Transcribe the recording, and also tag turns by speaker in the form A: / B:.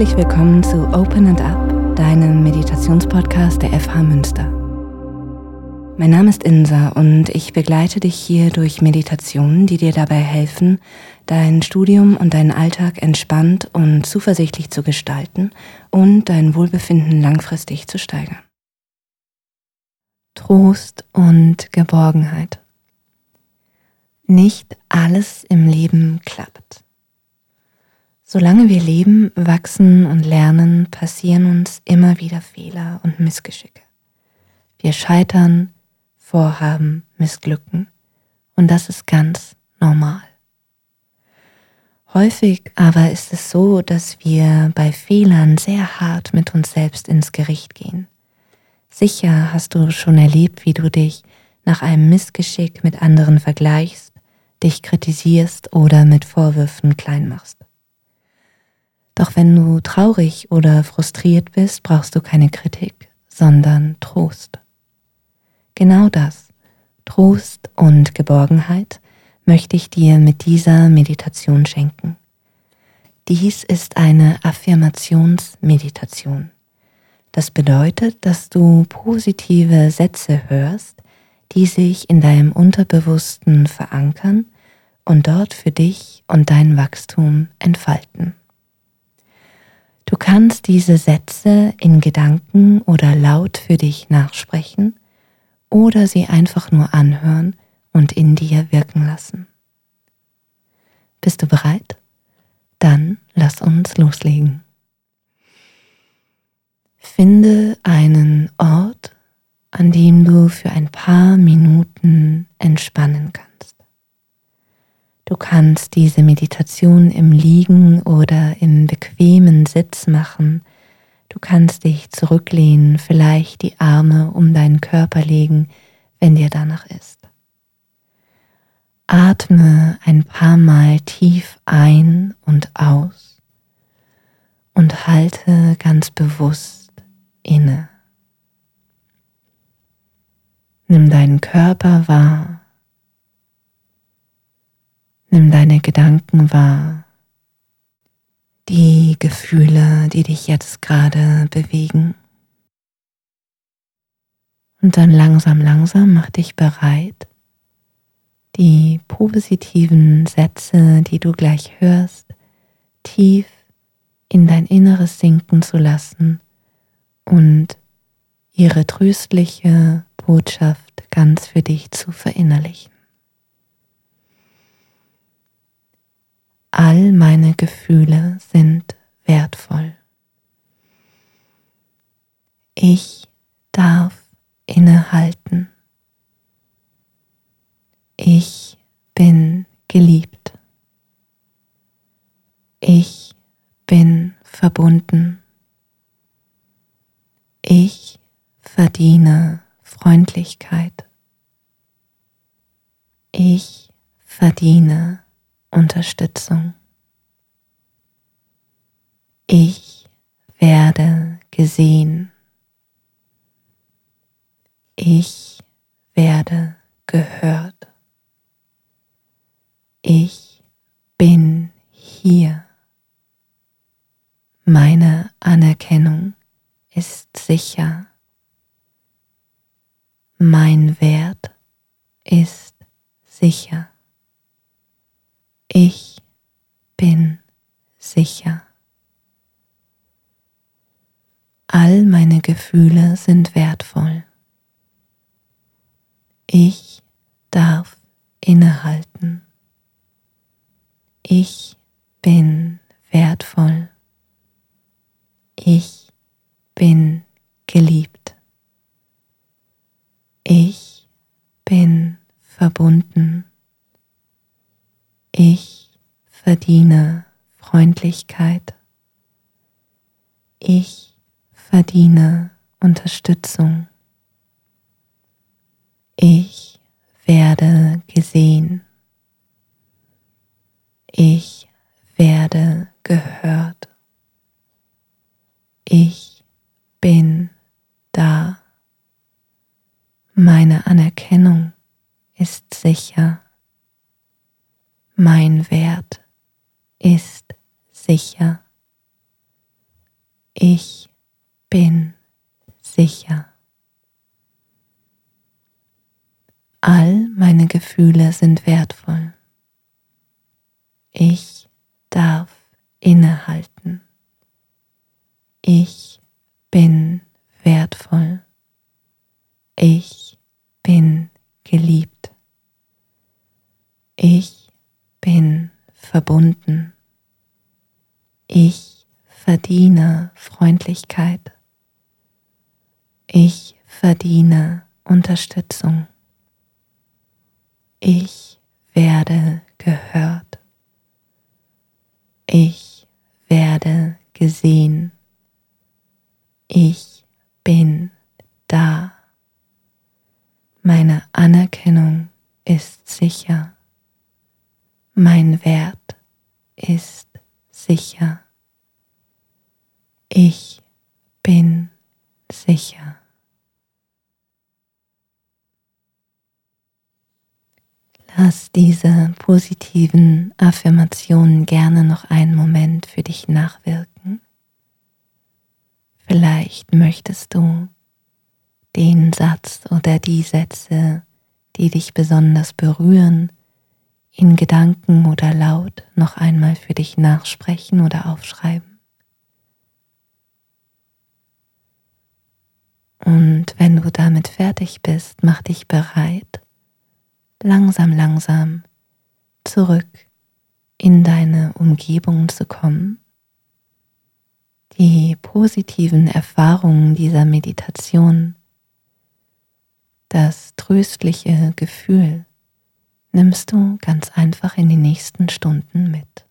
A: Herzlich willkommen zu Open and Up, deinem Meditationspodcast der FH Münster. Mein Name ist Insa und ich begleite dich hier durch Meditationen, die dir dabei helfen, dein Studium und deinen Alltag entspannt und zuversichtlich zu gestalten und dein Wohlbefinden langfristig zu steigern. Trost und Geborgenheit. Nicht alles im Leben klappt. Solange wir leben, wachsen und lernen, passieren uns immer wieder Fehler und Missgeschicke. Wir scheitern, Vorhaben missglücken und das ist ganz normal. Häufig aber ist es so, dass wir bei Fehlern sehr hart mit uns selbst ins Gericht gehen. Sicher hast du schon erlebt, wie du dich nach einem Missgeschick mit anderen vergleichst, dich kritisierst oder mit Vorwürfen klein machst. Doch wenn du traurig oder frustriert bist, brauchst du keine Kritik, sondern Trost. Genau das, Trost und Geborgenheit, möchte ich dir mit dieser Meditation schenken. Dies ist eine Affirmationsmeditation. Das bedeutet, dass du positive Sätze hörst, die sich in deinem Unterbewussten verankern und dort für dich und dein Wachstum entfalten. Du kannst diese Sätze in Gedanken oder laut für dich nachsprechen oder sie einfach nur anhören und in dir wirken lassen. Bist du bereit? Dann lass uns loslegen. Finde einen Ort, an dem du für ein paar Minuten entspannen kannst. Du kannst diese Meditation im Liegen oder im bequemen Sitz machen. Du kannst dich zurücklehnen, vielleicht die Arme um deinen Körper legen, wenn dir danach ist. Atme ein paar Mal tief ein und aus und halte ganz bewusst inne. Nimm deinen Körper wahr Nimm Gedanken wahr, die Gefühle, die dich jetzt gerade bewegen. Und dann langsam, langsam mach dich bereit, die positiven Sätze, die du gleich hörst, tief in dein Inneres sinken zu lassen und ihre tröstliche Botschaft ganz für dich zu verinnerlichen. All meine Gefühle sind wertvoll. Ich darf innehalten. Ich bin geliebt. Ich bin verbunden. Ich verdiene Freundlichkeit. Ich verdiene Unterstützung. Ich werde gesehen. Ich werde gehört. Ich bin hier. Meine Anerkennung ist sicher. Mein Wert ist sicher. Ich bin sicher. All meine Gefühle sind wertvoll. Ich darf innehalten. Ich bin wertvoll. Ich bin geliebt. Ich bin verbunden. Ich verdiene Freundlichkeit. Ich verdiene Unterstützung. Ich werde gesehen. Ich werde gehört. Ich bin da. Meine Anerkennung ist sicher. Mein Wert ist sicher. Ich bin sicher. All meine Gefühle sind wertvoll. Ich darf innehalten. Ich bin wertvoll. Ich bin geliebt. Ich bin verbunden. Ich verdiene Freundlichkeit. Ich verdiene Unterstützung. Ich werde gehört. Ich werde gesehen. Ich bin da. Meine Anerkennung ist sicher. Mein Wert ist sicher. Ich bin sicher. Lass diese positiven Affirmationen gerne noch einen Moment für dich nachwirken. Vielleicht möchtest du den Satz oder die Sätze, die dich besonders berühren, in Gedanken oder laut noch einmal für dich nachsprechen oder aufschreiben. Und wenn du damit fertig bist, mach dich bereit, langsam, langsam zurück in deine Umgebung zu kommen. Die positiven Erfahrungen dieser Meditation, das tröstliche Gefühl, nimmst du ganz einfach in die nächsten Stunden mit.